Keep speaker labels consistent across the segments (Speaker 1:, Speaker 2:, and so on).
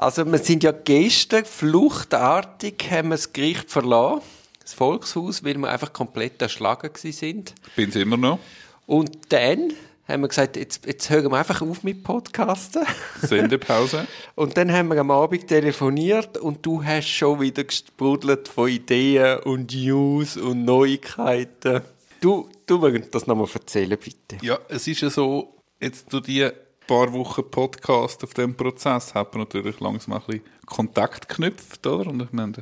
Speaker 1: Also wir sind ja gestern fluchtartig, haben wir das Gericht verlassen, das Volkshaus, weil wir einfach komplett erschlagen sind.
Speaker 2: Bin es immer noch.
Speaker 1: Und dann haben wir gesagt, jetzt, jetzt hören wir einfach auf mit Podcasten.
Speaker 2: Sendepause.
Speaker 1: und dann haben wir am Abend telefoniert und du hast schon wieder gesprudelt von Ideen und News und Neuigkeiten. Du, du möchtest das nochmal erzählen, bitte.
Speaker 2: Ja, es ist ja so, jetzt durch die paar Wochen Podcast auf dem Prozess hat man natürlich langsam ein bisschen Kontakt geknüpft, oder? Und wir haben,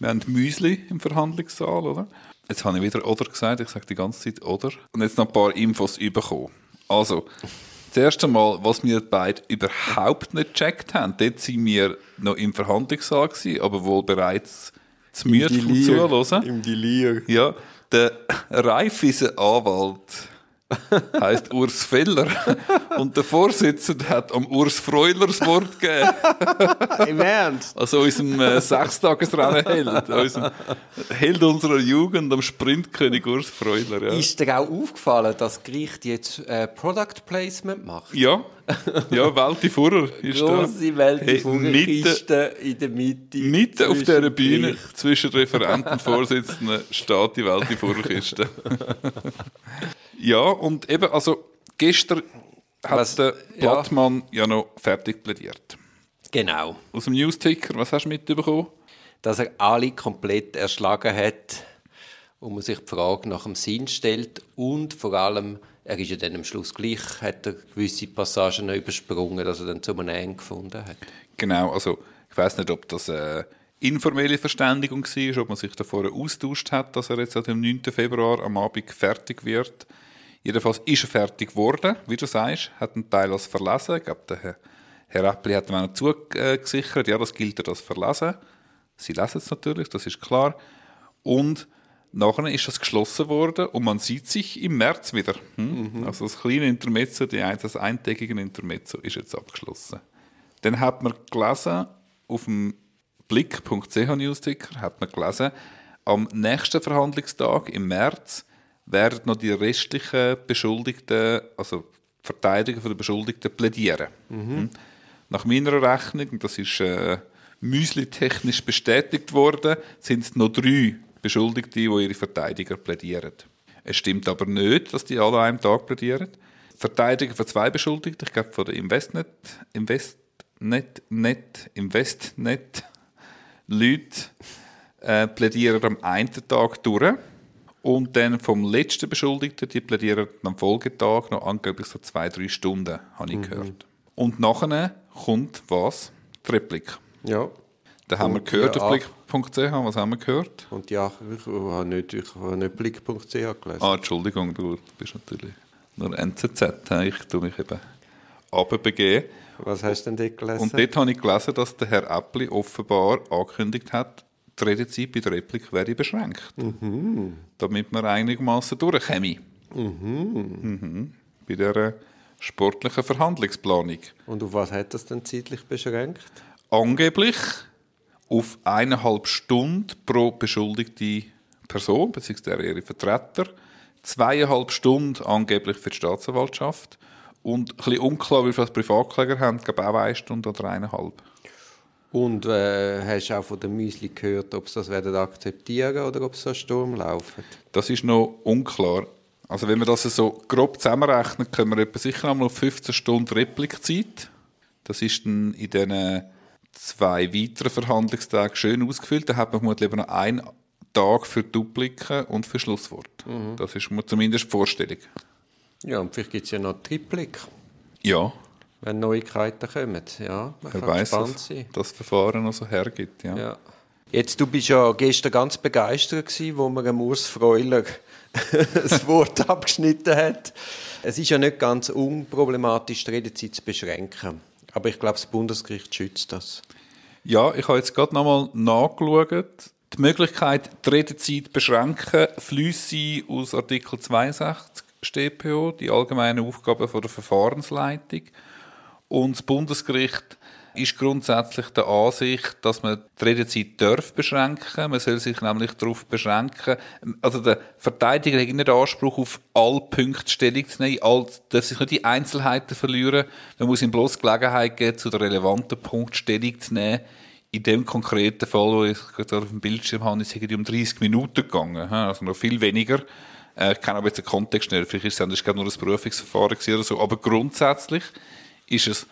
Speaker 2: wir haben Müsli im Verhandlungssaal, oder? Jetzt habe ich wieder «oder» gesagt, ich sage die ganze Zeit «oder». Und jetzt noch ein paar Infos bekommen. Also, das erste Mal, was wir beide überhaupt nicht gecheckt haben, dort sind wir noch im Verhandlungssaal gewesen, aber wohl bereits zu müde vom Zuhören.
Speaker 1: Im Delir.
Speaker 2: Ja, der Raiffeisen Anwalt heißt Urs Feller und der Vorsitzende hat am Urs Freuler das Wort gegeben.
Speaker 1: Im Ernst?
Speaker 2: Also unserem äh, Sechstagesrennen-Held, unserem Held unserer Jugend, am Sprintkönig Urs Freuler. Ja.
Speaker 1: Ist dir auch aufgefallen, dass das Gericht jetzt äh, Product Placement macht?
Speaker 2: Ja, ja, Welti Furrer ist
Speaker 1: Grosse
Speaker 2: da.
Speaker 1: Welti
Speaker 2: Hey,
Speaker 1: in der Mitte.
Speaker 2: Mitten auf dieser Bühne
Speaker 1: Gericht.
Speaker 2: zwischen Referenten und Vorsitzenden steht die Welt in Vorkiste. ja, und eben, also gestern hat
Speaker 1: Was-
Speaker 2: der
Speaker 1: ja.
Speaker 2: Blattmann ja. noch fertig plädiert.
Speaker 1: Genau.
Speaker 2: Aus dem Newsticker, was hast du mitbekommen?
Speaker 1: Dass er alle komplett erschlagen hat und man sich die Frage nach dem Sinn stellt und vor allem, er ist ja dann am Schluss gleich, hat er gewisse Passagen noch übersprungen, dass er dann zu einem Ende gefunden hat.
Speaker 2: Genau, also ich weiß nicht, ob das eine informelle Verständigung war, ob man sich davor austauscht hat, dass er jetzt am 9. Februar am Abend fertig wird. Jedenfalls ist er fertig geworden, wie du sagst, hat einen Teil als verlesen. Ich glaube, der Herr, Herr Äppli hat ihm auch zugesichert, ja, das gilt als verlesen. Sie lesen es natürlich, das ist klar. Und nachher ist das geschlossen worden und man sieht sich im März wieder. Hm? Also das kleine Intermezzo, die das eintägige Intermezzo ist jetzt abgeschlossen. Dann hat man gelesen, auf dem blick.ch Newsticker hat man gelesen, am nächsten Verhandlungstag im März werden noch die restlichen Beschuldigten, also Verteidiger der Beschuldigten, plädieren. Mhm. Nach meiner Rechnung, und das ist äh, müsli-technisch bestätigt worden, sind es noch drei Beschuldigte, die ihre Verteidiger plädieren. Es stimmt aber nicht, dass die alle an einem Tag plädieren. Verteidiger von zwei Beschuldigten, ich glaube von der Investnet, Investnet, Net, Investnet, Leute äh, plädieren am einen Tag durch. Und dann vom letzten Beschuldigten, die plädieren am Folgetag noch angeblich so zwei, drei Stunden, habe ich gehört. Und nachher kommt was? Die Replik.
Speaker 1: Ja.
Speaker 2: Da haben wir gehört auf blick.ch. Was haben wir gehört?
Speaker 1: Und ja, ich habe nicht, ich habe nicht blick.ch gelesen.
Speaker 2: Ah, Entschuldigung, du bist natürlich nur NZZ. Ich tue mich eben runterbegeben.
Speaker 1: Was hast du denn dort gelesen?
Speaker 2: Und dort habe ich gelesen, dass der Herr Äppli offenbar angekündigt hat, die Redezeit bei der Replik werde beschränkt. Damit man einigermaßen durchkäme. Mhm. Bei dieser sportlichen Verhandlungsplanung.
Speaker 1: Und auf was hat das denn zeitlich beschränkt?
Speaker 2: Angeblich auf eineinhalb Stunden pro beschuldigte Person, beziehungsweise ihre Vertreter. Zweieinhalb Stunden angeblich für die Staatsanwaltschaft. Und ein bisschen unklar, wie viele Privatkläger haben, glaube auch eine Stunde oder eineinhalb.
Speaker 1: Und äh, hast du auch von den Müsli gehört, ob sie das werden akzeptieren oder ob sie so Sturm laufen?
Speaker 2: Das ist noch unklar. Also wenn wir das so grob zusammenrechnen, können wir etwa sicher einmal auf 15 Stunden Replikzeit. Das ist dann in diesen zwei weiteren Verhandlungstagen schön ausgefüllt. Da hat man vermutlich noch einen Tag für Dupliken und für Schlusswort. Das ist mir zumindest die Vorstellung.
Speaker 1: Ja, und vielleicht gibt es ja noch Triplik,
Speaker 2: Ja,
Speaker 1: wenn Neuigkeiten kommen. Ja, man
Speaker 2: wer
Speaker 1: kann
Speaker 2: weiß,
Speaker 1: gespannt
Speaker 2: dass
Speaker 1: sein.
Speaker 2: das Verfahren noch so hergibt. Ja.
Speaker 1: Ja. Jetzt, du bist ja gestern ganz begeistert gewesen, wo man Urs Freuler das Wort abgeschnitten hat. Es ist ja nicht ganz unproblematisch, die Redezeit zu beschränken. Aber ich glaube, das Bundesgericht schützt das.
Speaker 2: Ja, ich habe jetzt gerade nochmal nachgeschaut. Die Möglichkeit, die Redezeit zu beschränken, fließt aus Artikel 62 StPO, die allgemeinen Aufgaben von der Verfahrensleitung. Und das Bundesgericht ist grundsätzlich der Ansicht, dass man die Redezeit darf beschränken. Man soll sich nämlich darauf beschränken. Also der Verteidiger hat nicht den Anspruch, auf alle Punkte Stellung zu nehmen, all, darf sich nicht die Einzelheiten verlieren. Man muss ihm bloß Gelegenheit geben, zu den relevanten Punkten Stellung zu nehmen. In dem konkreten Fall, wo ich gerade auf dem Bildschirm habe, ist es um 30 Minuten gegangen. Also noch viel weniger. Äh, ich kenne aber jetzt den Kontext nicht. Vielleicht ist es nur ein Berufungsverfahren oder so. Aber grundsätzlich ist es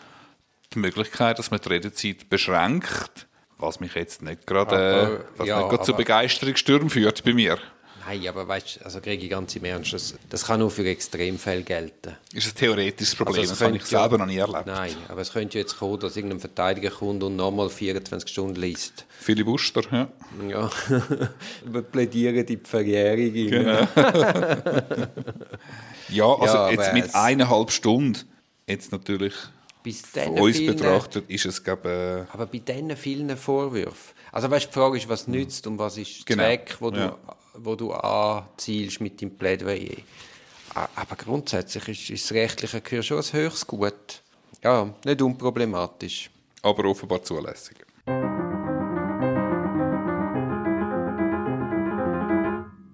Speaker 2: die Möglichkeit, dass man die Redezeit beschränkt, was mich jetzt nicht gerade, äh, ja, nicht gerade zu Begeisterungsstürmen führt bei mir.
Speaker 1: Nein, aber weißt du, also kriege ich ganz im Ernst, das, das kann nur für Extremfälle gelten.
Speaker 2: Ist ein theoretisches Problem, also das habe ich selber ja, noch nie erlebt.
Speaker 1: Nein, aber es könnte jetzt kommen, dass irgendein Verteidiger kommt und nochmal 24 Stunden liest.
Speaker 2: Viele Buster, ja.
Speaker 1: Ja, wir plädieren die Verjährung. Genau.
Speaker 2: ja, also ja, jetzt mit eineinhalb Stunden, jetzt natürlich Von uns vielen, betrachtet ist es, glaube
Speaker 1: äh, Aber bei diesen vielen Vorwürfen. Also weißt, die Frage ist, was nützt und was ist der genau. Zweck, wo du, ja. wo du anzielst mit dem Plädoyer. Aber grundsätzlich ist, ist das rechtliche Gehör schon ein höchstes Gut. Ja, nicht unproblematisch.
Speaker 2: Aber offenbar zulässig.